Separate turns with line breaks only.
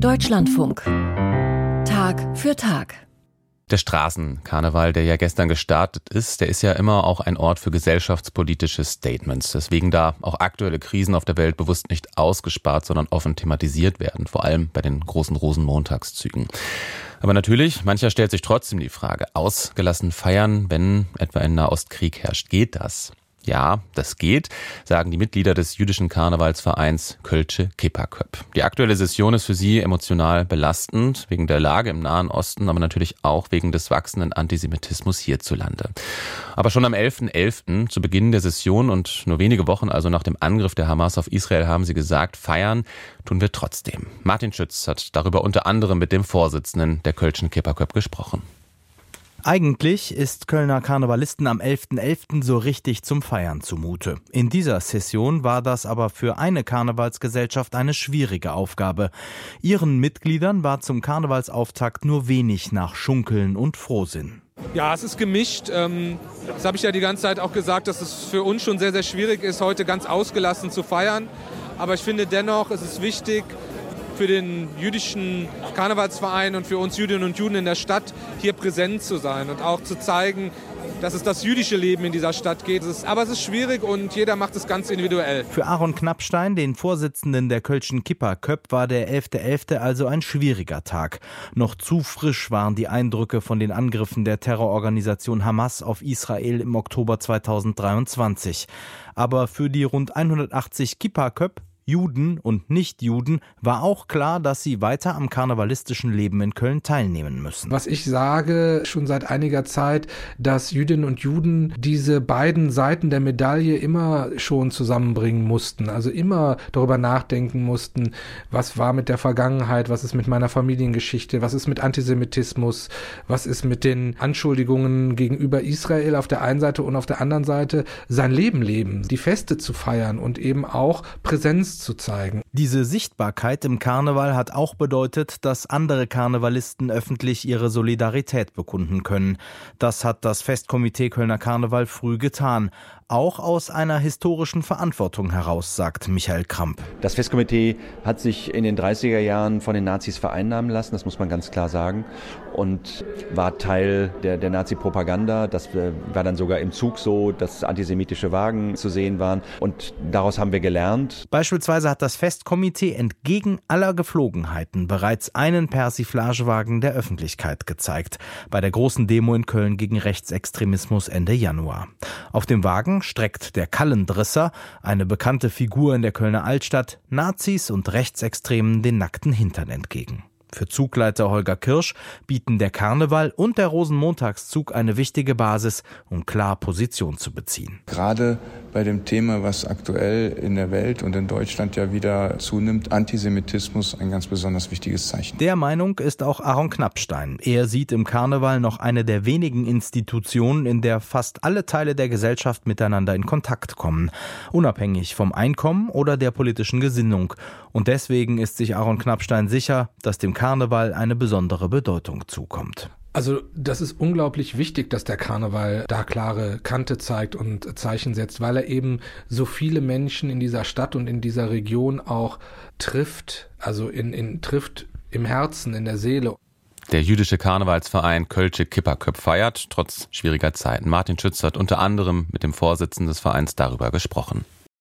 Deutschlandfunk. Tag für Tag.
Der Straßenkarneval, der ja gestern gestartet ist, der ist ja immer auch ein Ort für gesellschaftspolitische Statements. Deswegen da auch aktuelle Krisen auf der Welt bewusst nicht ausgespart, sondern offen thematisiert werden, vor allem bei den großen Rosenmontagszügen. Aber natürlich, mancher stellt sich trotzdem die Frage, ausgelassen feiern, wenn etwa ein Nahostkrieg herrscht, geht das? Ja, das geht, sagen die Mitglieder des jüdischen Karnevalsvereins Kölsche Kipperköp. Die aktuelle Session ist für sie emotional belastend, wegen der Lage im Nahen Osten, aber natürlich auch wegen des wachsenden Antisemitismus hierzulande. Aber schon am 11.11., .11., zu Beginn der Session und nur wenige Wochen also nach dem Angriff der Hamas auf Israel, haben sie gesagt, feiern tun wir trotzdem. Martin Schütz hat darüber unter anderem mit dem Vorsitzenden der Kölschen Kipperköp gesprochen.
Eigentlich ist Kölner Karnevalisten am 11.11. .11. so richtig zum Feiern zumute. In dieser Session war das aber für eine Karnevalsgesellschaft eine schwierige Aufgabe. Ihren Mitgliedern war zum Karnevalsauftakt nur wenig nach Schunkeln und Frohsinn.
Ja, es ist gemischt. Ähm, das habe ich ja die ganze Zeit auch gesagt, dass es für uns schon sehr, sehr schwierig ist, heute ganz ausgelassen zu feiern. Aber ich finde dennoch, es ist wichtig, für den jüdischen Karnevalsverein und für uns Jüdinnen und Juden in der Stadt hier präsent zu sein und auch zu zeigen, dass es das jüdische Leben in dieser Stadt geht. aber es ist schwierig und jeder macht es ganz individuell.
Für Aaron Knappstein, den Vorsitzenden der Kölschen Kippa Köpp, war der 11.11. .11. also ein schwieriger Tag. Noch zu frisch waren die Eindrücke von den Angriffen der Terrororganisation Hamas auf Israel im Oktober 2023. Aber für die rund 180 Kippa Köpp Juden und Nichtjuden, war auch klar, dass sie weiter am karnevalistischen Leben in Köln teilnehmen müssen.
Was ich sage schon seit einiger Zeit, dass Jüdinnen und Juden diese beiden Seiten der Medaille immer schon zusammenbringen mussten, also immer darüber nachdenken mussten, was war mit der Vergangenheit, was ist mit meiner Familiengeschichte, was ist mit Antisemitismus, was ist mit den Anschuldigungen gegenüber Israel auf der einen Seite und auf der anderen Seite sein Leben leben, die Feste zu feiern und eben auch Präsenz zu zeigen.
Diese Sichtbarkeit im Karneval hat auch bedeutet, dass andere Karnevalisten öffentlich ihre Solidarität bekunden können. Das hat das Festkomitee Kölner Karneval früh getan auch aus einer historischen Verantwortung heraus, sagt Michael Kramp.
Das Festkomitee hat sich in den 30er Jahren von den Nazis vereinnahmen lassen, das muss man ganz klar sagen, und war Teil der, der Nazi-Propaganda. Das äh, war dann sogar im Zug so, dass antisemitische Wagen zu sehen waren und daraus haben wir gelernt.
Beispielsweise hat das Festkomitee entgegen aller Geflogenheiten bereits einen Persiflagewagen der Öffentlichkeit gezeigt, bei der großen Demo in Köln gegen Rechtsextremismus Ende Januar. Auf dem Wagen streckt der Kallendrisser, eine bekannte Figur in der Kölner Altstadt, Nazis und Rechtsextremen den nackten Hintern entgegen. Für Zugleiter Holger Kirsch bieten der Karneval und der Rosenmontagszug eine wichtige Basis, um klar Position zu beziehen.
Gerade bei dem Thema, was aktuell in der Welt und in Deutschland ja wieder zunimmt, Antisemitismus ein ganz besonders wichtiges Zeichen.
Der Meinung ist auch Aaron Knappstein. Er sieht im Karneval noch eine der wenigen Institutionen, in der fast alle Teile der Gesellschaft miteinander in Kontakt kommen, unabhängig vom Einkommen oder der politischen Gesinnung. Und deswegen ist sich Aaron Knappstein sicher, dass dem Karneval eine besondere Bedeutung zukommt.
Also das ist unglaublich wichtig, dass der Karneval da klare Kante zeigt und Zeichen setzt, weil er eben so viele Menschen in dieser Stadt und in dieser Region auch trifft, also in, in trifft im Herzen, in der Seele.
Der jüdische Karnevalsverein Kölsche Kipperköp feiert, trotz schwieriger Zeiten. Martin Schütz hat unter anderem mit dem Vorsitzenden des Vereins darüber gesprochen.